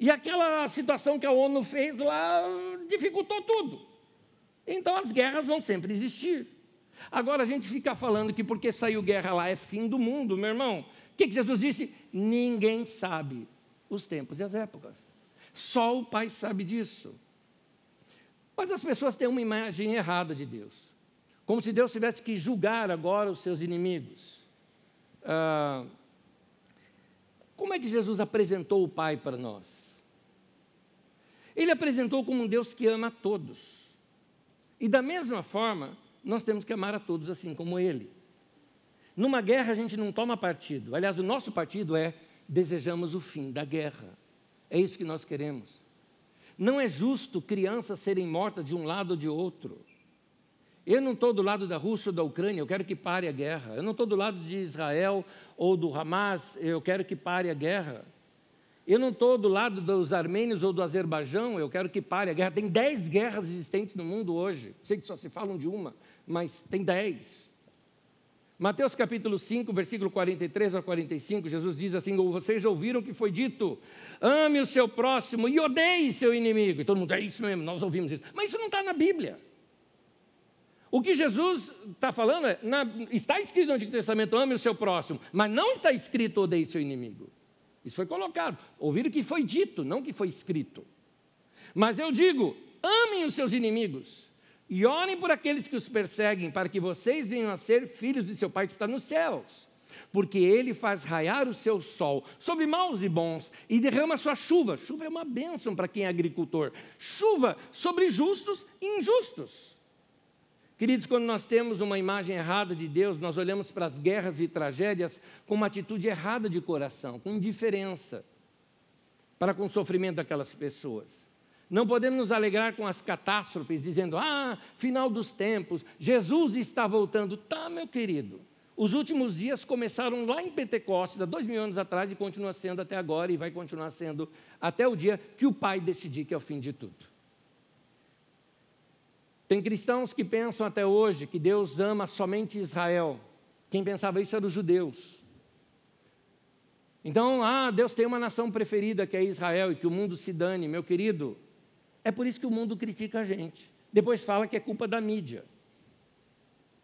E aquela situação que a ONU fez lá dificultou tudo. Então as guerras vão sempre existir. Agora a gente fica falando que porque saiu guerra lá é fim do mundo, meu irmão. O que, que Jesus disse? Ninguém sabe os tempos e as épocas. Só o Pai sabe disso. Mas as pessoas têm uma imagem errada de Deus. Como se Deus tivesse que julgar agora os seus inimigos. Ah, como é que Jesus apresentou o Pai para nós? Ele apresentou como um Deus que ama a todos. E da mesma forma, nós temos que amar a todos assim como Ele. Numa guerra a gente não toma partido. Aliás, o nosso partido é desejamos o fim da guerra. É isso que nós queremos. Não é justo crianças serem mortas de um lado ou de outro. Eu não estou do lado da Rússia ou da Ucrânia, eu quero que pare a guerra. Eu não estou do lado de Israel ou do Hamas, eu quero que pare a guerra. Eu não estou do lado dos armênios ou do Azerbaijão, eu quero que pare a guerra. Tem dez guerras existentes no mundo hoje. Sei que só se falam de uma, mas tem dez. Mateus capítulo 5, versículo 43 a 45, Jesus diz assim: Vocês ouviram o que foi dito? Ame o seu próximo e odeie seu inimigo. E todo mundo, é isso mesmo, nós ouvimos isso. Mas isso não está na Bíblia. O que Jesus está falando é: na, está escrito no Antigo Testamento, ame o seu próximo, mas não está escrito odeie seu inimigo. Isso foi colocado. Ouviram que foi dito, não que foi escrito. Mas eu digo: amem os seus inimigos. E orem por aqueles que os perseguem, para que vocês venham a ser filhos de seu Pai que está nos céus. Porque ele faz raiar o seu sol sobre maus e bons e derrama sua chuva. Chuva é uma bênção para quem é agricultor. Chuva sobre justos e injustos. Queridos, quando nós temos uma imagem errada de Deus, nós olhamos para as guerras e tragédias com uma atitude errada de coração, com indiferença para com o sofrimento daquelas pessoas. Não podemos nos alegrar com as catástrofes, dizendo, ah, final dos tempos, Jesus está voltando. Tá, meu querido. Os últimos dias começaram lá em Pentecostes, há dois mil anos atrás, e continua sendo até agora, e vai continuar sendo até o dia que o Pai decidir que é o fim de tudo. Tem cristãos que pensam até hoje que Deus ama somente Israel. Quem pensava isso era os judeus. Então, ah, Deus tem uma nação preferida que é Israel e que o mundo se dane, meu querido. É por isso que o mundo critica a gente. Depois fala que é culpa da mídia.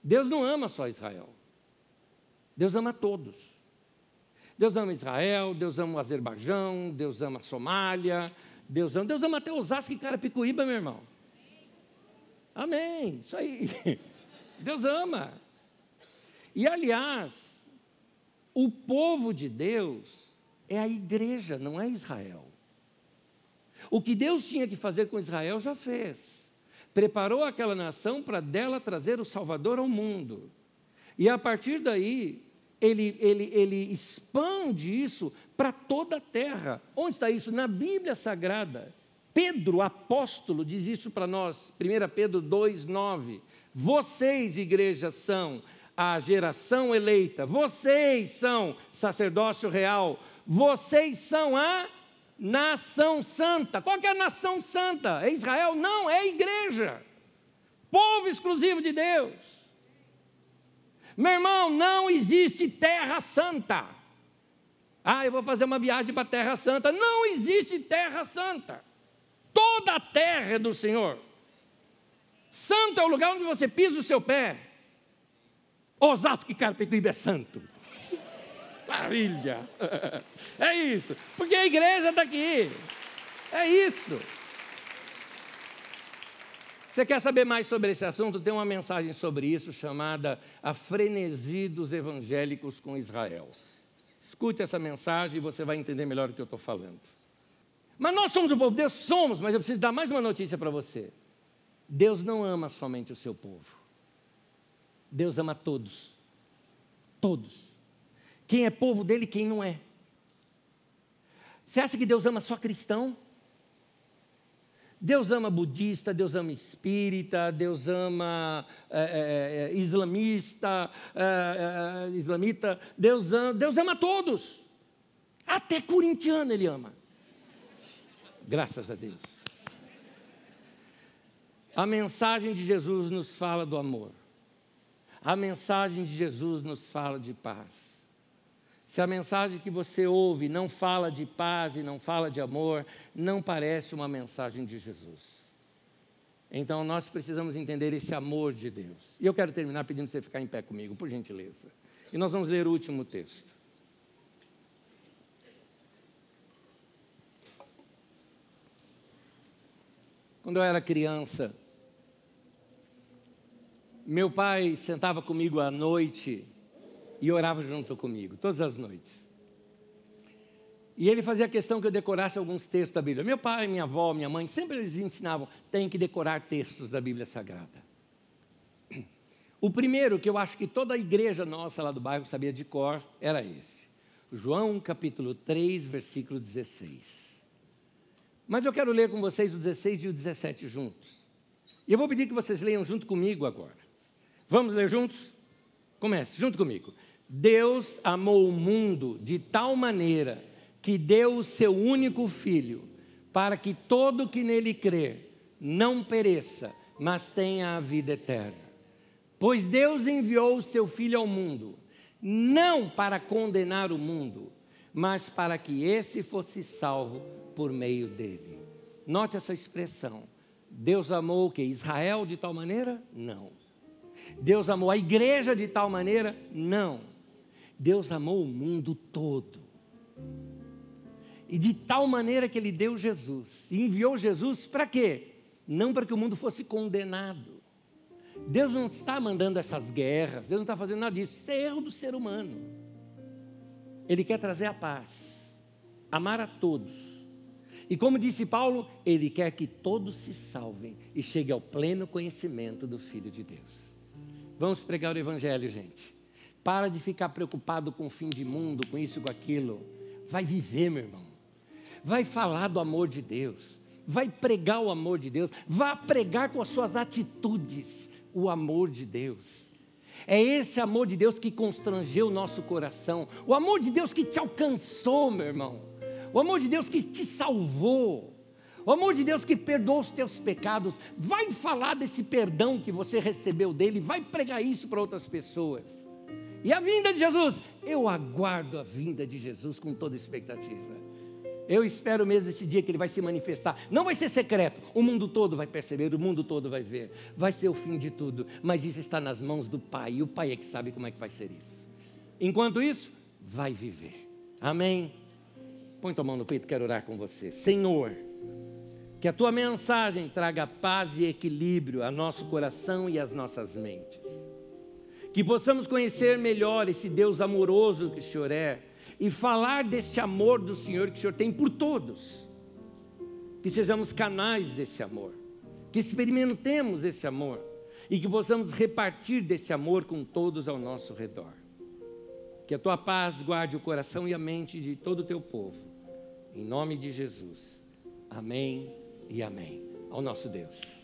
Deus não ama só Israel. Deus ama todos. Deus ama Israel, Deus ama o Azerbaijão, Deus ama a Somália, Deus ama, Deus ama até Osasco e Carapicuíba, meu irmão. Amém. Isso aí. Deus ama. E aliás, o povo de Deus é a igreja, não é Israel. O que Deus tinha que fazer com Israel já fez. Preparou aquela nação para dela trazer o Salvador ao mundo. E a partir daí, ele, ele, ele expande isso para toda a terra. Onde está isso? Na Bíblia Sagrada. Pedro, apóstolo, diz isso para nós, 1 Pedro 2,9. Vocês, igreja, são a geração eleita, vocês são sacerdócio real, vocês são a nação santa. Qual é a nação santa? É Israel? Não, é a igreja. Povo exclusivo de Deus. Meu irmão, não existe terra santa. Ah, eu vou fazer uma viagem para a terra santa. Não existe terra santa. A terra é do Senhor. Santo é o lugar onde você pisa o seu pé. Osasco e Carpetiba é santo. Maravilha! É isso, porque a igreja está aqui. É isso. Você quer saber mais sobre esse assunto? Tem uma mensagem sobre isso chamada A Frenesi dos Evangélicos com Israel. Escute essa mensagem e você vai entender melhor o que eu estou falando. Mas nós somos o povo de Deus? Somos, mas eu preciso dar mais uma notícia para você. Deus não ama somente o seu povo. Deus ama todos. Todos. Quem é povo dele e quem não é. Você acha que Deus ama só cristão? Deus ama budista, Deus ama espírita, Deus ama é, é, islamista, é, islamita, Deus ama, Deus ama todos. Até corintiano ele ama. Graças a Deus. A mensagem de Jesus nos fala do amor. A mensagem de Jesus nos fala de paz. Se a mensagem que você ouve não fala de paz e não fala de amor, não parece uma mensagem de Jesus. Então nós precisamos entender esse amor de Deus. E eu quero terminar pedindo você ficar em pé comigo, por gentileza. E nós vamos ler o último texto. Quando eu era criança, meu pai sentava comigo à noite e orava junto comigo, todas as noites. E ele fazia questão que eu decorasse alguns textos da Bíblia. Meu pai, minha avó, minha mãe, sempre eles ensinavam, tem que decorar textos da Bíblia Sagrada. O primeiro, que eu acho que toda a igreja nossa lá do bairro sabia de cor, era esse. João capítulo 3, versículo 16. Mas eu quero ler com vocês o 16 e o 17 juntos. E eu vou pedir que vocês leiam junto comigo agora. Vamos ler juntos? Comece, junto comigo. Deus amou o mundo de tal maneira que deu o seu único filho, para que todo que nele crer não pereça, mas tenha a vida eterna. Pois Deus enviou o seu filho ao mundo, não para condenar o mundo, mas para que esse fosse salvo por meio dele. Note essa expressão. Deus amou o que? Israel de tal maneira? Não. Deus amou a igreja de tal maneira? Não. Deus amou o mundo todo. E de tal maneira que ele deu Jesus. E enviou Jesus para quê? Não para que o mundo fosse condenado. Deus não está mandando essas guerras, Deus não está fazendo nada disso. Isso é erro do ser humano. Ele quer trazer a paz, amar a todos. E como disse Paulo, ele quer que todos se salvem e cheguem ao pleno conhecimento do Filho de Deus. Vamos pregar o Evangelho, gente. Para de ficar preocupado com o fim de mundo, com isso, com aquilo. Vai viver, meu irmão. Vai falar do amor de Deus. Vai pregar o amor de Deus. Vá pregar com as suas atitudes o amor de Deus. É esse amor de Deus que constrangeu o nosso coração. O amor de Deus que te alcançou, meu irmão. O amor de Deus que te salvou. O amor de Deus que perdoa os teus pecados, vai falar desse perdão que você recebeu dele, vai pregar isso para outras pessoas. E a vinda de Jesus, eu aguardo a vinda de Jesus com toda expectativa. Eu espero mesmo esse dia que ele vai se manifestar. Não vai ser secreto, o mundo todo vai perceber, o mundo todo vai ver. Vai ser o fim de tudo, mas isso está nas mãos do Pai, e o Pai é que sabe como é que vai ser isso. Enquanto isso, vai viver. Amém? Põe tua mão no peito, quero orar com você. Senhor, que a tua mensagem traga paz e equilíbrio a nosso coração e às nossas mentes. Que possamos conhecer melhor esse Deus amoroso que o Senhor é e falar desse amor do Senhor que o Senhor tem por todos. Que sejamos canais desse amor, que experimentemos esse amor e que possamos repartir desse amor com todos ao nosso redor. Que a tua paz guarde o coração e a mente de todo o teu povo. Em nome de Jesus. Amém e amém. Ao nosso Deus.